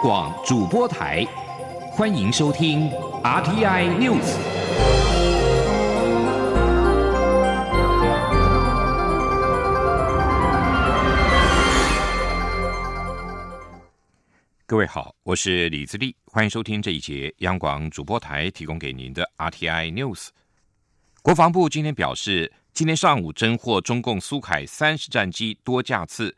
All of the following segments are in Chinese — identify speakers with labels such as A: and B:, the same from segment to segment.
A: 广主播台，欢迎收听 RTI News。各位好，我是李自立，欢迎收听这一节央广主播台提供给您的 RTI News。国防部今天表示，今天上午侦获中共苏凯三十战机多架次。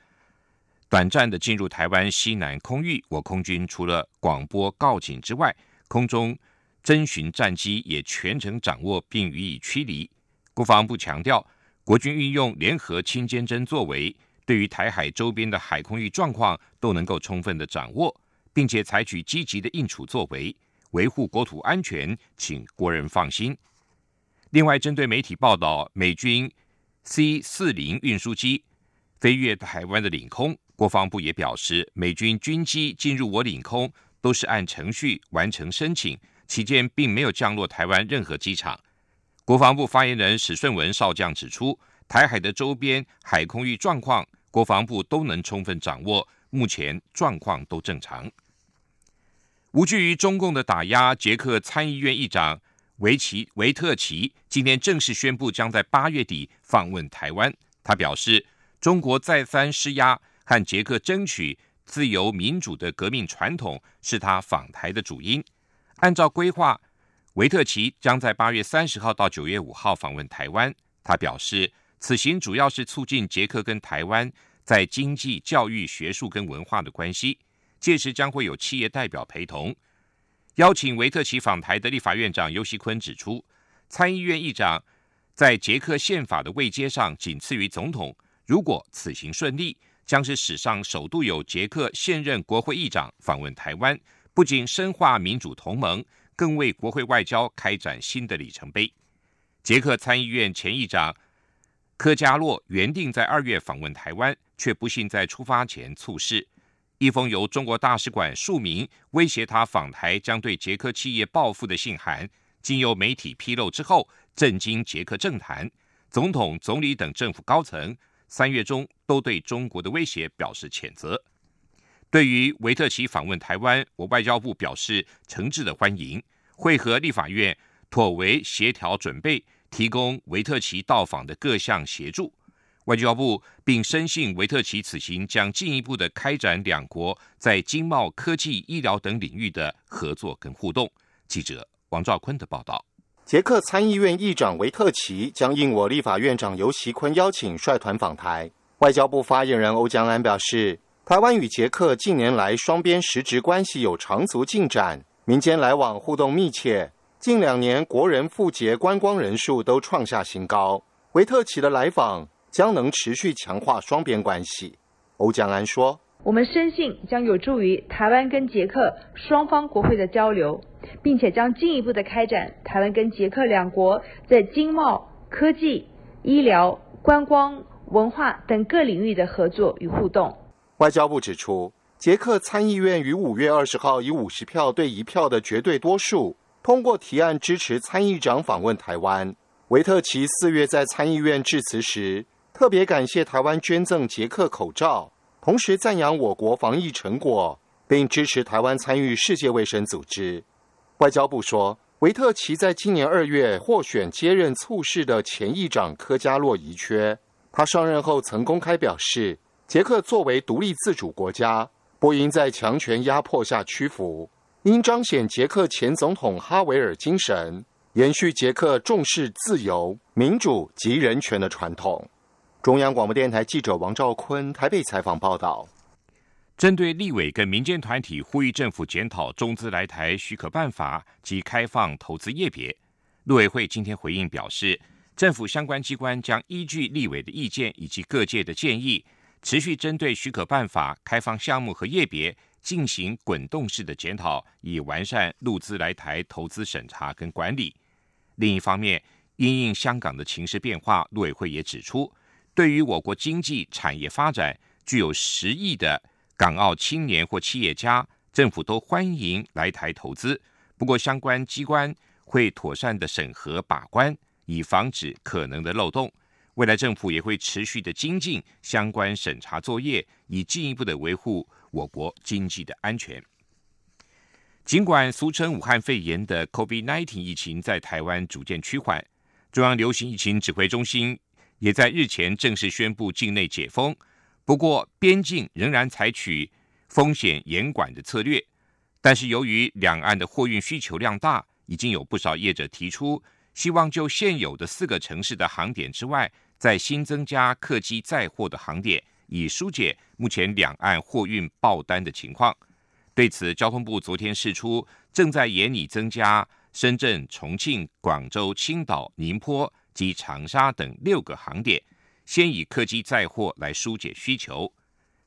A: 短暂的进入台湾西南空域，我空军除了广播告警之外，空中侦巡战机也全程掌握并予以驱离。国防部强调，国军运用联合清监侦作为，对于台海周边的海空域状况都能够充分的掌握，并且采取积极的应处作为，维护国土安全，请国人放心。另外，针对媒体报道美军 C 四零运输机飞越台湾的领空。国防部也表示，美军军机进入我领空都是按程序完成申请，期间并没有降落台湾任何机场。国防部发言人史顺文少将指出，台海的周边海空域状况，国防部都能充分掌握，目前状况都正常。无惧于中共的打压，捷克参议院议长维奇维特奇今天正式宣布，将在八月底访问台湾。他表示，中国再三施压。和捷克争取自由民主的革命传统是他访台的主因。按照规划，维特奇将在八月三十号到九月五号访问台湾。他表示，此行主要是促进捷克跟台湾在经济、教育、学术跟文化的关系。届时将会有企业代表陪同。邀请维特奇访台的立法院长尤锡坤指出，参议院议长在捷克宪法的位阶上仅次于总统。如果此行顺利，将是史上首度有捷克现任国会议长访问台湾，不仅深化民主同盟，更为国会外交开展新的里程碑。捷克参议院前议长科加洛原定在二月访问台湾，却不幸在出发前猝逝。一封由中国大使馆署名威胁他访台将对捷克企业报复的信函，经由媒体披露之后，震惊捷克政坛、总统、总理等政府高层。三月中都对中国的威胁表示谴责。对于维特奇访问台湾，我外交部表示诚挚的欢迎，会和立法院妥为协调准备，提供维特奇到访的各项协助。外交部并深信维特奇此行将进一步的开展两国在经贸、科技、医疗等领域的合作跟互动。记者王兆坤的报道。
B: 捷克参议院议长维特奇将应我立法院长尤习坤邀请率团访台。外交部发言人欧江安表示，台湾与捷克近年来双边实质关系有长足进展，民间来往互动密切。近两年国人赴捷观光人数都创下新高。维特奇的来访将能持续强化双边关系。欧江安说。
C: 我们深信将有助于台湾跟捷克双方国会的交流，并且将进一步的开展台湾跟捷克两国在经贸、科技、医疗、观光、文化等各领域的合作与互动。
B: 外交部指出，捷克参议院于五月二十号以五十票对一票的绝对多数通过提案，支持参议长访问台湾。维特奇四月在参议院致辞时，特别感谢台湾捐赠捷克口罩。同时赞扬我国防疫成果，并支持台湾参与世界卫生组织。外交部说，维特奇在今年二月获选接任促事的前议长科加洛遗缺。他上任后曾公开表示，捷克作为独立自主国家，不应在强权压迫下屈服，应彰显捷克前总统哈维尔精神，延续捷克重视自由、民主及人权的传统。中央广播电台记者王兆坤台北采访报道：
A: 针对立委跟民间团体呼吁政府检讨中资来台许可办法及开放投资业别，陆委会今天回应表示，政府相关机关将依据立委的意见以及各界的建议，持续针对许可办法开放项目和业别进行滚动式的检讨，以完善陆资来台投资审查跟管理。另一方面，因应香港的情势变化，陆委会也指出。对于我国经济产业发展具有实益的港澳青年或企业家，政府都欢迎来台投资。不过，相关机关会妥善的审核把关，以防止可能的漏洞。未来政府也会持续的精进相关审查作业，以进一步的维护我国经济的安全。尽管俗称武汉肺炎的 COVID-19 疫情在台湾逐渐趋缓，中央流行疫情指挥中心也在日前正式宣布境内解封。不过，边境仍然采取风险严管的策略。但是，由于两岸的货运需求量大，已经有不少业者提出，希望就现有的四个城市的航点之外，再新增加客机载货的航点，以疏解目前两岸货运爆单的情况。对此，交通部昨天释出，正在研拟增加深圳、重庆、广州、青岛、宁波及长沙等六个航点。先以客机载货来疏解需求。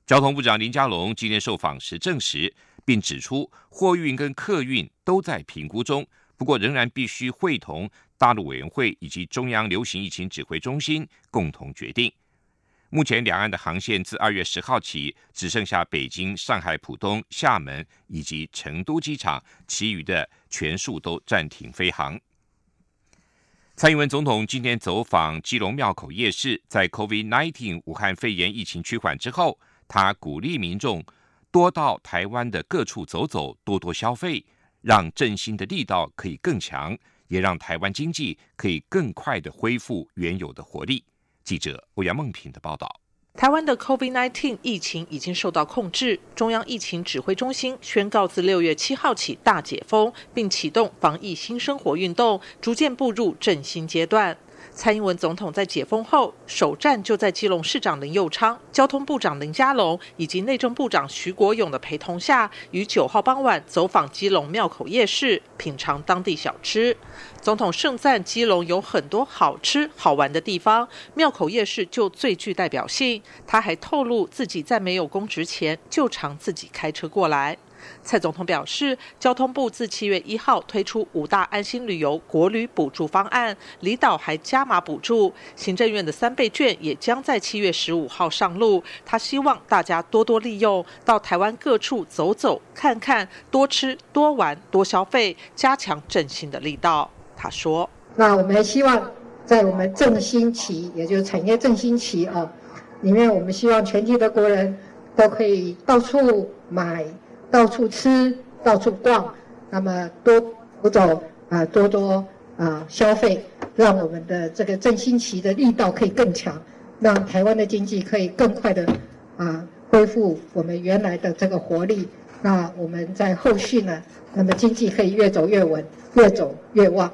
A: 交通部长林佳龙今天受访时证实，并指出，货运跟客运都在评估中，不过仍然必须会同大陆委员会以及中央流行疫情指挥中心共同决定。目前两岸的航线自二月十号起，只剩下北京、上海浦东、厦门以及成都机场，其余的全数都暂停飞航。蔡英文总统今天走访基隆庙口夜市，在 COVID-19 武汉肺炎疫情趋缓之后，他鼓励民众多到台湾的各处走走，多多消费，让振兴的力道可以更强，也让台湾经济可以更快的恢复原有的活力。记者欧阳梦平的报道。
D: 台湾的 COVID-19 疫情已经受到控制，中央疫情指挥中心宣告自六月七号起大解封，并启动防疫新生活运动，逐渐步入振兴阶段。蔡英文总统在解封后首站就在基隆市长林佑昌、交通部长林佳龙以及内政部长徐国勇的陪同下，于九号傍晚走访基隆庙口夜市，品尝当地小吃。总统盛赞基隆有很多好吃好玩的地方，庙口夜市就最具代表性。他还透露自己在没有公职前就常自己开车过来。蔡总统表示，交通部自七月一号推出五大安心旅游国旅补助方案，离岛还加码补助。行政院的三倍券也将在七月十五号上路。他希望大家多多利用，到台湾各处走走看看，多吃多玩多消费，加强振兴的力道。他说：“
E: 那我们希望在我们振兴期，也就是产业振兴期啊，里面我们希望全体的国人都可以到处买。”到处吃，到处逛，那么多走走啊，多多啊消费，让我们的这个振兴期的力道可以更强，让台湾的经济可以更快的啊恢复我们原来的这个活力。那我们在后续呢，那么经济可以越走越稳，越走越旺。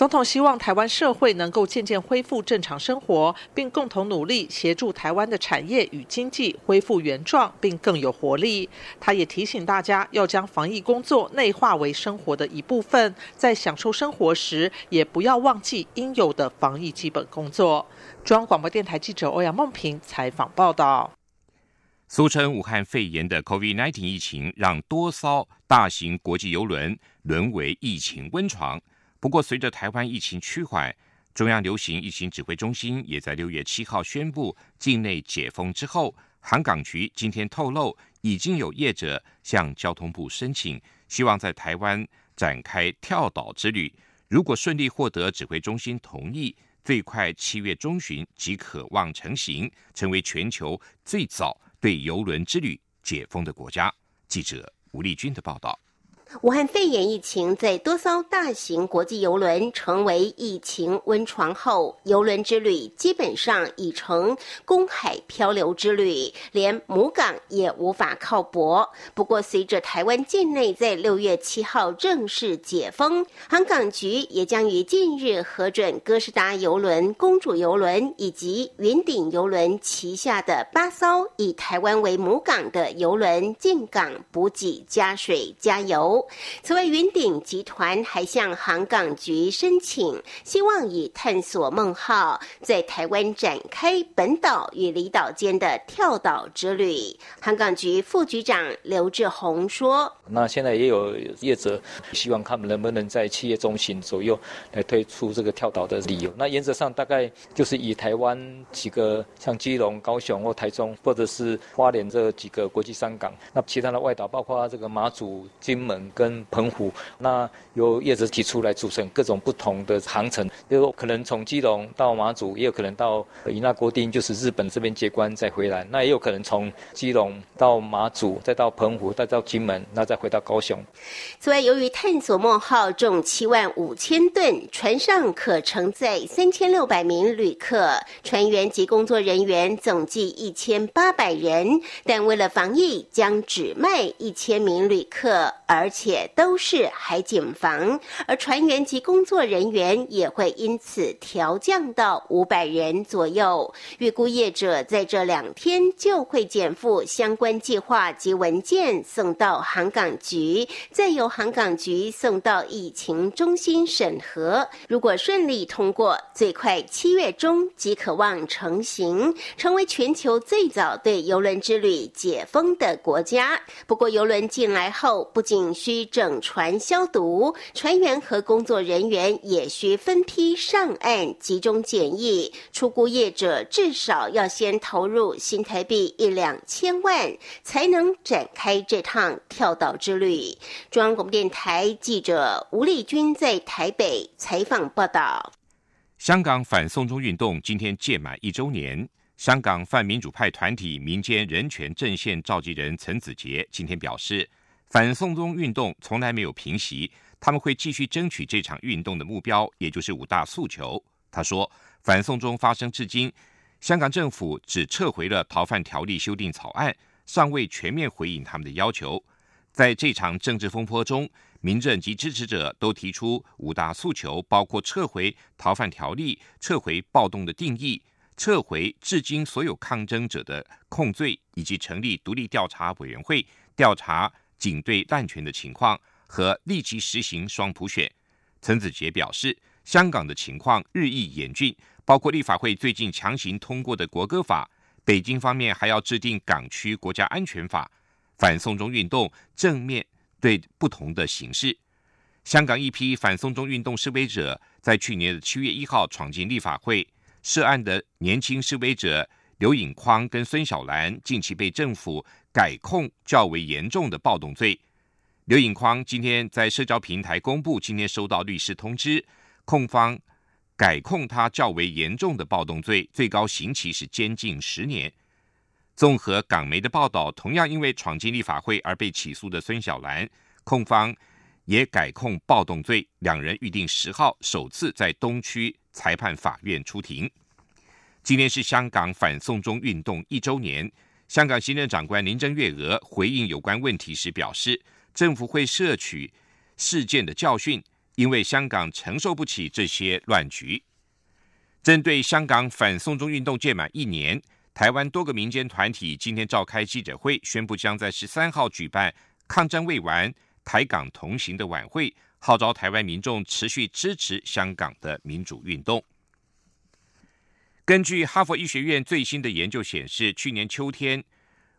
D: 总统希望台湾社会能够渐渐恢复正常生活，并共同努力协助台湾的产业与经济恢复原状，并更有活力。他也提醒大家要将防疫工作内化为生活的一部分，在享受生活时也不要忘记应有的防疫基本工作。中央广播电台记者欧阳梦平采访报道。
A: 俗称武汉肺炎的 COVID-19 疫情，让多艘大型国际游轮沦为疫情温床。不过，随着台湾疫情趋缓，中央流行疫情指挥中心也在六月七号宣布境内解封之后，航港局今天透露，已经有业者向交通部申请，希望在台湾展开跳岛之旅。如果顺利获得指挥中心同意，最快七月中旬即可望成行，成为全球最早对游轮之旅解封的国家。记者吴丽君的报道。
F: 武汉肺炎疫情在多艘大型国际游轮成为疫情温床后，游轮之旅基本上已成公海漂流之旅，连母港也无法靠泊。不过，随着台湾境内在六月七号正式解封，航港局也将于近日核准哥斯达游轮、公主游轮以及云顶游轮旗下的八艘以台湾为母港的游轮进港补给、加水、加油。此外，云顶集团还向航港局申请，希望以探索梦号在台湾展开本岛与离岛间的跳岛之旅。航港局副局长刘志宏说：“
G: 那现在也有业者希望他们能不能在七月中旬左右来推出这个跳岛的理由。那原则上大概就是以台湾几个像基隆、高雄或台中，或者是花莲这几个国际商港。那其他的外岛，包括这个马祖、金门。”跟澎湖，那由业者提出来组成各种不同的航程，就可能从基隆到马祖，也有可能到伊那国丁，就是日本这边接关再回来，那也有可能从基隆到马祖，再到澎湖，再到金门，那再回到高雄。
F: 此外，由于探索梦号重七万五千吨，船上可承载三千六百名旅客，船员及工作人员总计一千八百人，但为了防疫，将只卖一千名旅客，而且且都是海景房，而船员及工作人员也会因此调降到五百人左右。预估业者在这两天就会减负相关计划及文件送到航港局，再由航港局送到疫情中心审核。如果顺利通过，最快七月中即可望成型，成为全球最早对邮轮之旅解封的国家。不过，邮轮进来后，不仅需需整船消毒，船员和工作人员也需分批上岸集中检疫。出估业者至少要先投入新台币一两千万，才能展开这趟跳岛之旅。中央广播电台记者吴丽君在台北采访报道。
A: 香港反送中运动今天届满一周年，香港泛民主派团体民间人权阵线召集人陈子杰今天表示，反送中运动从来没有平息，他们会继续争取这场运动的目标，也就是五大诉求。他说，反送中发生至今，香港政府只撤回了逃犯条例修订草案，尚未全面回应他们的要求。在这场政治风波中，民政及支持者都提出五大诉求，包括撤回逃犯条例、撤回暴动的定义、撤回至今所有抗争者的控罪，以及成立独立调查委员会调查仅对滥权的情况和立即实行双普选。陈子杰表示，香港的情况日益严峻，包括立法会最近强行通过的国歌法，北京方面还要制定港区国家安全法。反送中运动正面对不同的形式。香港一批反送中运动示威者在去年的七月一号闯进立法会涉案的年轻示威者刘颖匡跟孙小兰，近期被政府改控较为严重的暴动罪。刘颖匡今天在社交平台公布，今天收到律师通知，控方改控他较为严重的暴动罪，最高刑期是监禁十年。综合港媒的报道，同样因为闯进立法会而被起诉的孙小兰，控方也改控暴动罪，两人预定十号首次在东区裁判法院出庭。今天是香港反送中运动一周年，香港行政长官林郑月娥回应有关问题时表示，政府会摄取事件的教训，因为香港承受不起这些乱局。针对香港反送中运动届满一年。台湾多个民间团体今天召开记者会，宣布将在十三号举办“抗战未完，台港同行”的晚会，号召台湾民众持续支持香港的民主运动。根据哈佛医学院最新的研究显示，去年秋天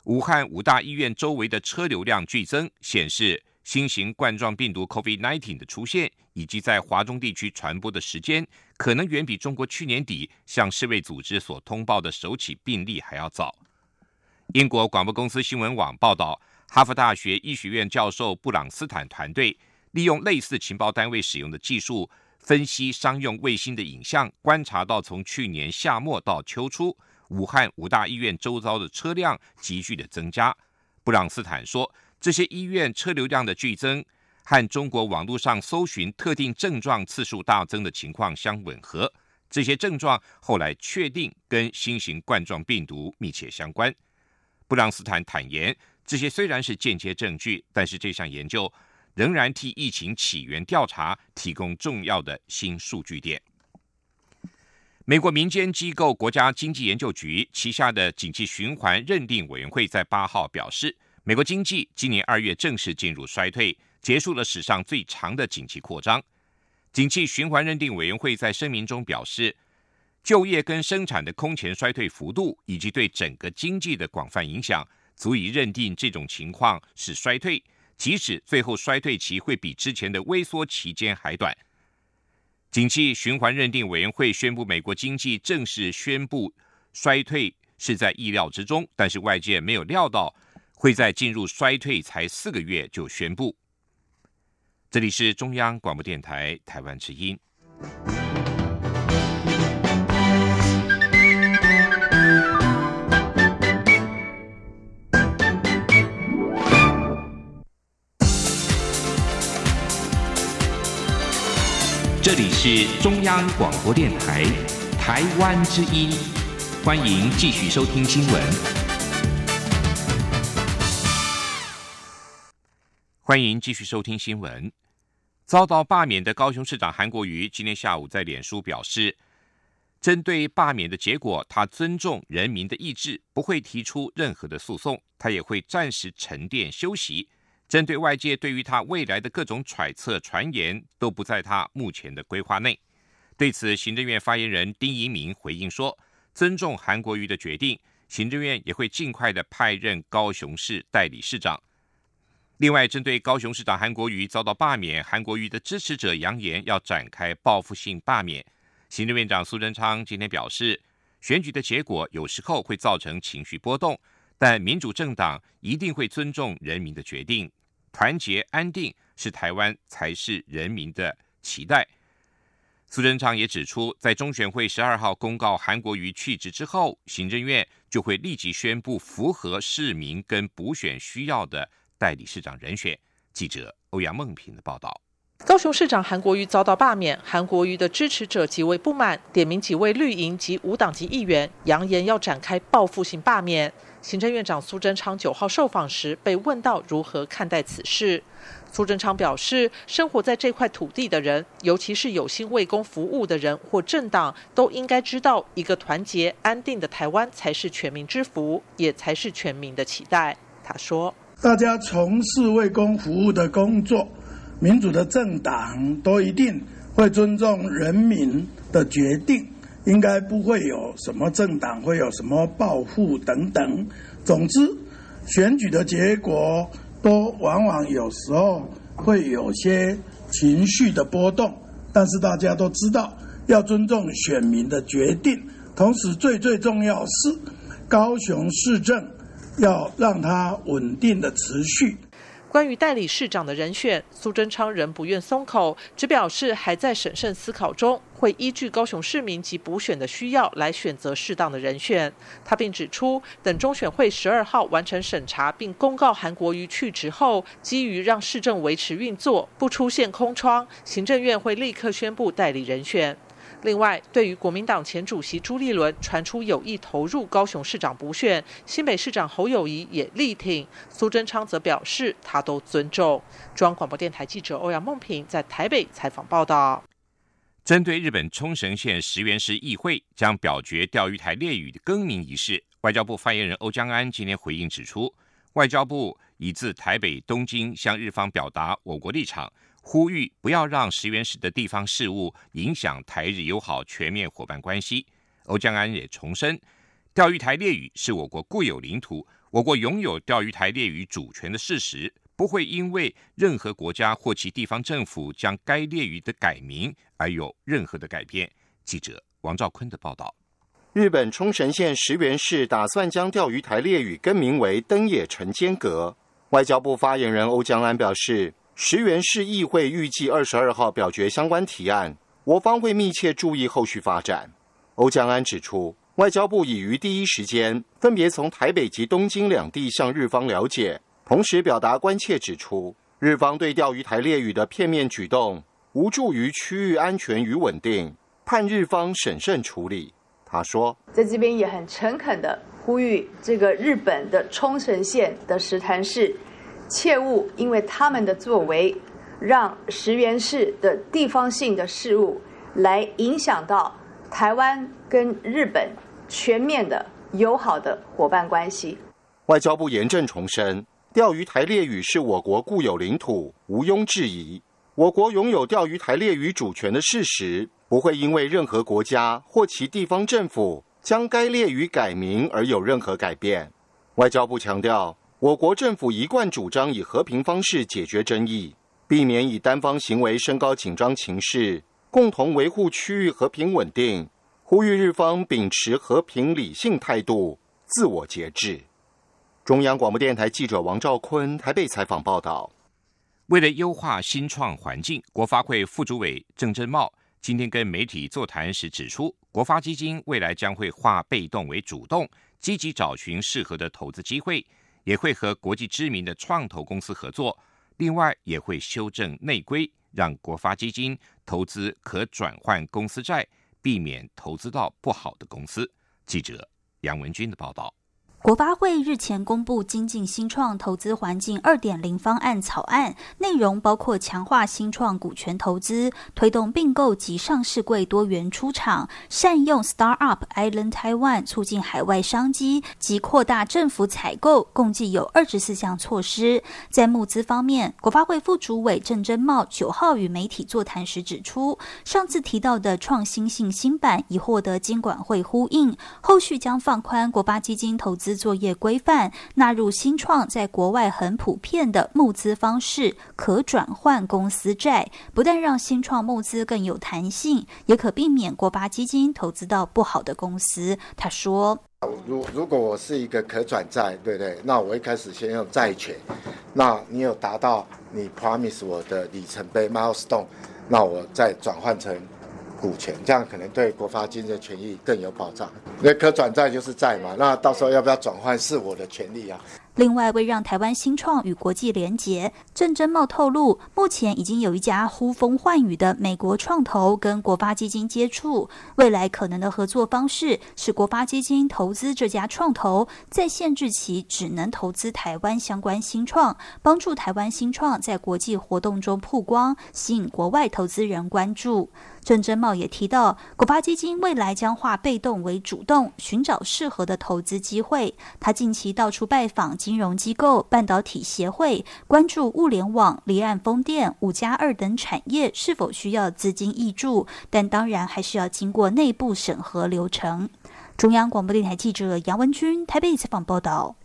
A: 武汉五大医院周围的车流量剧增，显示。新型冠状病毒 （COVID-19） 的出现，以及在华中地区传播的时间，可能远比中国去年底向世卫组织所通报的首起病例还要早。英国广播公司新闻网报道，哈佛大学医学院教授布朗斯坦团队利用类似情报单位使用的技术，分析商用卫星的影像，观察到从去年夏末到秋初，武汉五大医院周遭的车辆急剧的增加。布朗斯坦说。这些医院车流量的剧增和中国网络上搜寻特定症状次数大增的情况相吻合。这些症状后来确定跟新型冠状病毒密切相关。布朗斯坦坦言，这些虽然是间接证据，但是这项研究仍然替疫情起源调查提供重要的新数据点。美国民间机构国家经济研究局旗下的景气循环认定委员会在八号表示。美国经济今年二月正式进入衰退，结束了史上最长的景气扩张。景气循环认定委员会在声明中表示，就业跟生产的空前衰退幅度以及对整个经济的广泛影响，足以认定这种情况是衰退，即使最后衰退期会比之前的微缩期间还短。景气循环认定委员会宣布，美国经济正式宣布衰退是在意料之中，但是外界没有料到。会在进入衰退才四个月就宣布。这里是中央广播电台台湾之音。这里是中央广播电台台湾之音，欢迎继续收听新闻。欢迎继续收听新闻。遭到罢免的高雄市长韩国瑜今天下午在脸书表示，针对罢免的结果，他尊重人民的意志，不会提出任何的诉讼，他也会暂时沉淀休息。针对外界对于他未来的各种揣测传言，都不在他目前的规划内。对此，行政院发言人丁仪明回应说：“尊重韩国瑜的决定，行政院也会尽快的派任高雄市代理市长。”另外，针对高雄市长韩国瑜遭到罢免，韩国瑜的支持者扬言要展开报复性罢免。行政院长苏贞昌今天表示，选举的结果有时候会造成情绪波动，但民主政党一定会尊重人民的决定。团结安定是台湾才是人民的期待。苏贞昌也指出，在中选会十二号公告韩国瑜去职之后，行政院就会立即宣布符合市民跟补选需要的代理市长人选。记者欧阳梦平的报道。
D: 高雄市长韩国瑜遭到罢免，韩国瑜的支持者极为不满，点名几位绿营及无党籍议员，扬言要展开报复性罢免。行政院长苏贞昌九号受访时被问到如何看待此事，苏贞昌表示，生活在这块土地的人，尤其是有心为公服务的人或政党，都应该知道，一个团结安定的台湾才是全民之福，也才是全民的期待。他说：“
H: 大家从事为公服务的工作，民主的政党都一定会尊重人民的决定。”应该不会有什么政党会有什么报复等等。总之，选举的结果都往往有时候会有些情绪的波动，但是大家都知道要尊重选民的决定。同时，最最重要是高雄市政要让它稳定的持续。
D: 关于代理市长的人选，苏贞昌仍不愿松口，只表示还在审慎思考中，会依据高雄市民及补选的需要来选择适当的人选。他并指出，等中选会十二号完成审查并公告韩国瑜去职后，基于让市政维持运作，不出现空窗，行政院会立刻宣布代理人选。另外，对于国民党前主席朱立伦传出有意投入高雄市长补选，新北市长侯友谊也力挺，苏贞昌则表示他都尊重。中央广播电台记者欧阳梦平在台北采访报道。
A: 针对日本冲绳县石垣市议会将表决钓鱼台列屿的更名仪式，外交部发言人欧江安今天回应指出，外交部已自台北、东京向日方表达我国立场。呼吁不要让石原市的地方事务影响台日友好全面伙伴关系。欧江安也重申，钓鱼台列屿是我国固有领土，我国拥有钓鱼台列屿主权的事实，不会因为任何国家或其地方政府将该列屿的改名而有任何的改变。记者王兆坤的报道。
B: 日本冲绳县石原市打算将钓鱼台列屿更名为登野城间阁。外交部发言人欧江安表示。石原市议会预计二十二号表决相关提案，我方会密切注意后续发展。欧江安指出，外交部已于第一时间分别从台北及东京两地向日方了解，同时表达关切，指出日方对钓鱼台列屿的片面举动无助于区域安全与稳定，盼日方审慎处理。他说，
I: 在这边也很诚恳的呼吁这个日本的冲绳县的石潭市。切勿因为他们的作为，让石垣市的地方性的事务来影响到台湾跟日本全面的友好的伙伴关系。
B: 外交部严正重申，钓鱼台列屿是我国固有领土，毋庸置疑。我国拥有钓鱼台列屿主权的事实，不会因为任何国家或其地方政府将该列屿改名而有任何改变。外交部强调。我国政府一贯主张以和平方式解决争议，避免以单方行为升高紧张情势，共同维护区域和平稳定。呼吁日方秉持和平理性态度，自我节制。中央广播电台记者王兆坤台北采访报道。
A: 为了优化新创环境，国发会副主委郑振茂今天跟媒体座谈时指出，国发基金未来将会化被动为主动，积极找寻适合的投资机会，也会和国际知名的创投公司合作。另外，也会修正内规，让国发基金投资可转换公司债，避免投资到不好的公司。记者杨文军的报道。
J: 国发会日前公布精进新创投资环境二点零方案草案，内容包括强化新创股权投资、推动并购及上市柜多元出场、善用 Startup Island Taiwan 促进海外商机及扩大政府采购，共计有二十四项措施。在募资方面，国发会副主委郑珍茂九号与媒体座谈时指出，上次提到的创新性新版已获得金管会呼应，后续将放宽国发基金投资。作业规范纳入新创在国外很普遍的募资方式，可转换公司债，不但让新创募资更有弹性，也可避免国发基金投资到不好的公司。他说：“
K: 如如果我是一个可转债，对不对？那我一开始先用债权，那你有达到你 promise 我的里程碑 milestone，那我再转换成。”股权，这样可能对国发金的权益更有保障。那可转债就是债嘛，那到时候要不要转换是我的权利啊。
J: 另外，为让台湾新创与国际连结，郑珍茂透露，目前已经有一家呼风唤雨的美国创投跟国发基金接触，未来可能的合作方式是国发基金投资这家创投，在限制其只能投资台湾相关新创，帮助台湾新创在国际活动中曝光，吸引国外投资人关注。郑珍茂也提到，国发基金未来将化被动为主动，寻找适合的投资机会。他近期到处拜访金融机构、半导体协会，关注物联网、离岸风电、五加二等产业是否需要资金挹注，但当然还是要经过内部审核流程。中央广播电台记者杨文君台北采访报道。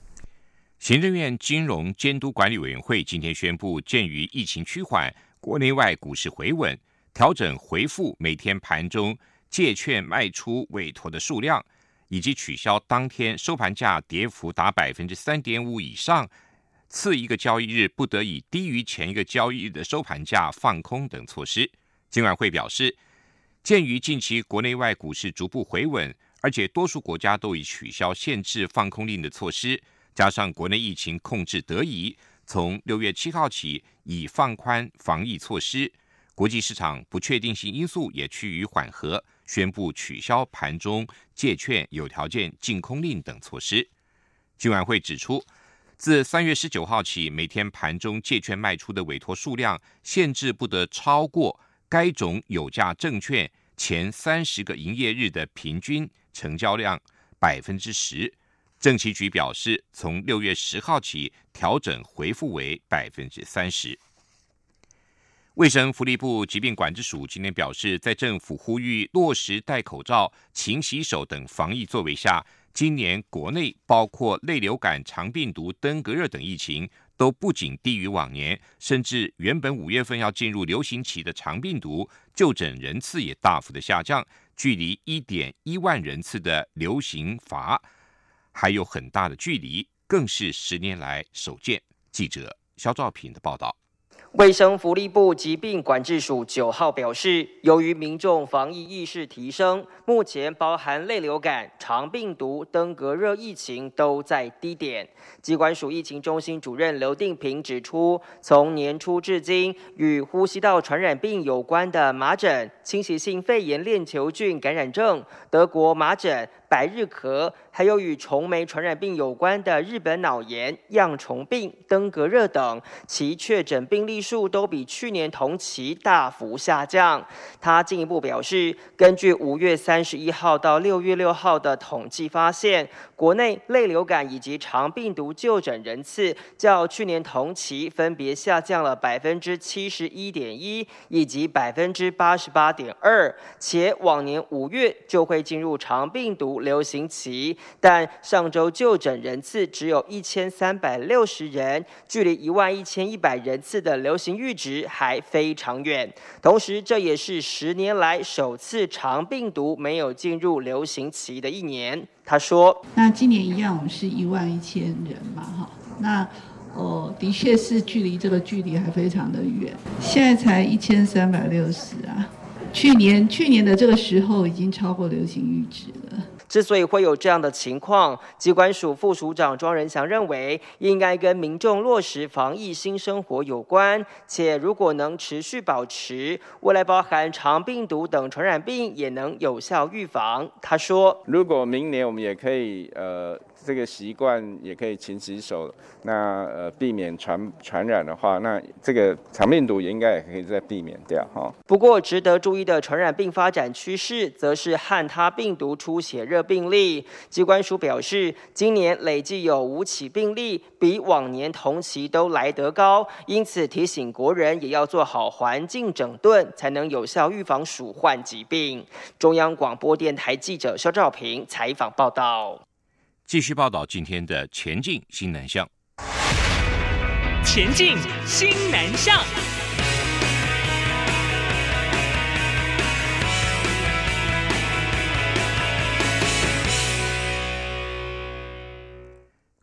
A: 行政院金融监督管理委员会今天宣布，鉴于疫情趋缓，国内外股市回稳。调整回复每天盘中借券卖出委托的数量，以及取消当天收盘价跌幅达百分之三点五以上，次一个交易日不得以低于前一个交易日的收盘价放空等措施。金管会表示，鉴于近期国内外股市逐步回稳，而且多数国家都已取消限制放空令的措施，加上国内疫情控制得宜，从六月七号起已放宽防疫措施。国际市场不确定性因素也趋于缓和，宣布取消盘中借券有条件净空令等措施。金管会指出，自三月十九号起，每天盘中借券卖出的委托数量限制不得超过该种有价证券前三十个营业日的平均成交量百分之十。政企局表示，从六月十号起调整回复为百分之三十。卫生福利部疾病管制署今天表示，在政府呼吁落实戴口罩、勤洗手等防疫作为下，今年国内包括类流感、肠病毒、登革热等疫情都不仅低于往年，甚至原本五月份要进入流行期的肠病毒就诊人次也大幅的下降，距离一点一万人次的流行阀还有很大的距离，更是十年来首见。记者肖兆平的报道。
L: 卫生福利部疾病管制署九号表示，由于民众防疫意识提升，目前包含类流感、肠病毒、登革热疫情都在低点。疾管署疫情中心主任刘定平指出，从年初至今，与呼吸道传染病有关的麻疹、侵袭性肺炎链球菌感染症、德国麻疹。百日咳，还有与虫媒传染病有关的日本脑炎、恙虫病、登革热等，其确诊病例数都比去年同期大幅下降。他进一步表示，根据五月三十一号到六月六号的统计发现，国内类流感以及肠病毒就诊人次较去年同期分别下降了百分之七十一点一以及百分之八十八点二，且往年五月就会进入肠病毒。流行期，但上周就诊人次只有一千三百六十人，距离一万一千一百人次的流行阈值还非常远。同时，这也是十年来首次长病毒没有进入流行期的一年。他说：“
M: 那今年一样，我们是一万一千人嘛，哈，那哦，的确是距离这个距离还非常的远，现在才一千三百六十啊，去年去年的这个时候已经超过流行阈值了。
L: 之所以会有这样的情况，机关署副署长庄仁祥认为，应该跟民众落实防疫新生活有关，且如果能持续保持，未来包含肠病毒等传染病也能有效预防。他说，
N: 如果明年我们也可以呃。这个习惯也可以勤洗手，那呃避免传传染的话，那这个肠病毒也应该也可以再避免掉哈。
L: 不过值得注意的传染病发展趋势，则是汉他病毒出血热病例。机关署表示，今年累计有五起病例，比往年同期都来得高，因此提醒国人也要做好环境整顿，才能有效预防鼠患疾病。中央广播电台记者肖兆平采访报道。
A: 继续报道今天的前进新南向。
O: 前进新南向。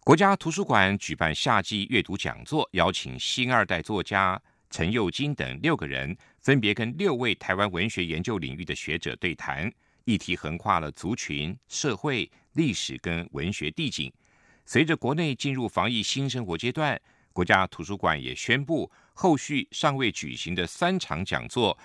A: 国家图书馆举办夏季阅读讲座，邀请新二代作家陈佑金等六个人，分别跟六位台湾文学研究领域的学者对谈，议题横跨了族群、社会。历史跟文学地景，随着国内进入防疫新生活阶段，国家图书馆也宣布，后续尚未举行的三场讲座，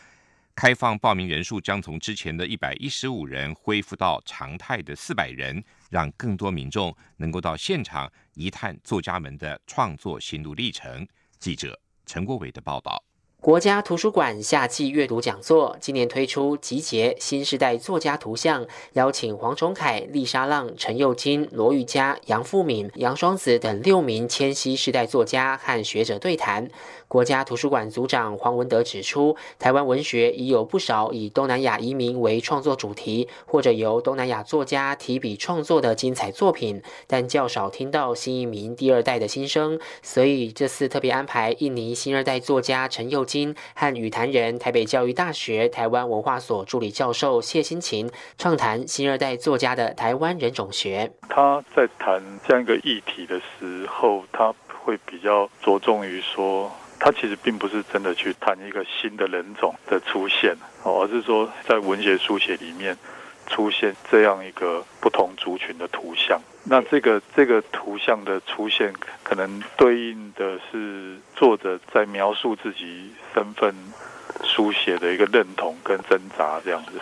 A: 开放报名人数将从之前的一百一十五人恢复到常态的四百人，让更多民众能够到现场一探作家们的创作心路历程。记者陈国伟的报道。
P: 国家图书馆夏季阅读讲座今年推出集结新时代作家图像，邀请黄崇凯、丽莎浪、陈佑金、罗玉佳、杨富敏、杨双子等六名千禧世代作家和学者对谈。国家图书馆组长黄文德指出，台湾文学已有不少以东南亚移民为创作主题，或者由东南亚作家提笔创作的精彩作品，但较少听到新移民第二代的心声。所以这次特别安排印尼新二代作家陈佑金和语坛人台北教育大学台湾文化所助理教授谢新琴畅谈新二代作家的台湾人种学。
Q: 他在谈这样一个议题的时候，他会比较着重于说。他其实并不是真的去谈一个新的人种的出现，而是说在文学书写里面出现这样一个不同族群的图像。那这个这个图像的出现，可能对应的是作者在描述自己身份书写的一个认同跟挣扎这样子。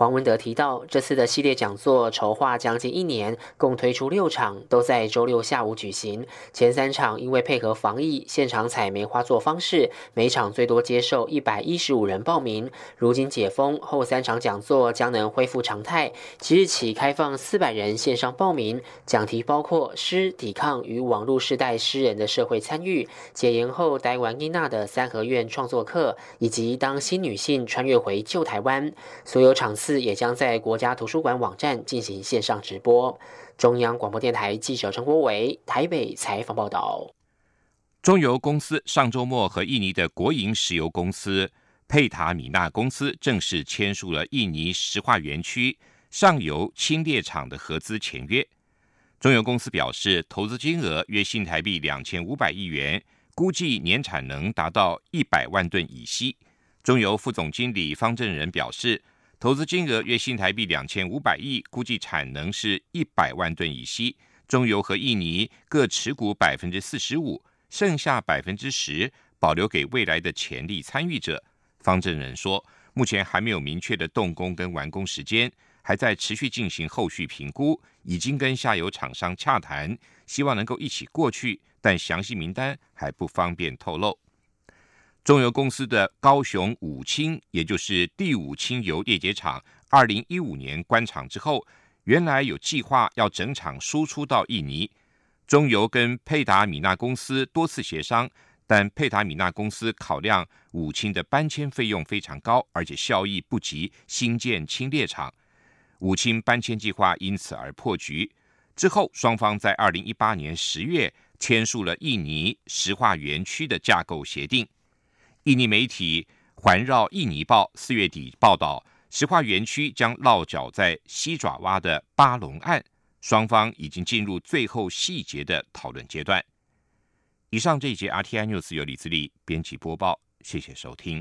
P: 黄文德提到，这次的系列讲座筹划将近一年，共推出六场，都在周六下午举行。前三场因为配合防疫，现场采梅花座方式，每场最多接受一百一十五人报名。如今解封后，三场讲座将能恢复常态，即日起开放四百人线上报名。讲题包括诗、抵抗与网络世代诗人的社会参与、解严后台湾伊娜的三合院创作课，以及当新女性穿越回旧台湾。所有场次。也将在国家图书馆网站进行线上直播。中央广播电台记者陈国伟台北采访报道。
A: 中油公司上周末和印尼的国营石油公司佩塔米纳公司正式签署了印尼石化园区上游轻炼厂的合资签约。中油公司表示，投资金额约新台币两千五百亿元，估计年产能达到一百万吨乙烯。中油副总经理方正仁表示。投资金额约新台币两千五百亿，估计产能是一百万吨乙烯。中油和印尼各持股百分之四十五，剩下百分之十保留给未来的潜力参与者。方正仁说，目前还没有明确的动工跟完工时间，还在持续进行后续评估，已经跟下游厂商洽谈，希望能够一起过去，但详细名单还不方便透露。中油公司的高雄五清，也就是第五清油裂解厂，二零一五年关厂之后，原来有计划要整厂输出到印尼。中油跟佩达米纳公司多次协商，但佩达米纳公司考量五清的搬迁费用非常高，而且效益不及新建清裂厂，五清搬迁计划因此而破局。之后，双方在二零一八年十月签署了印尼石化园区的架构协定。印尼媒体环绕印尼报四月底报道，石化园区将落脚在西爪哇的巴龙岸，双方已经进入最后细节的讨论阶段。以上这一节 RTI News 由李自力编辑播报，谢谢收听。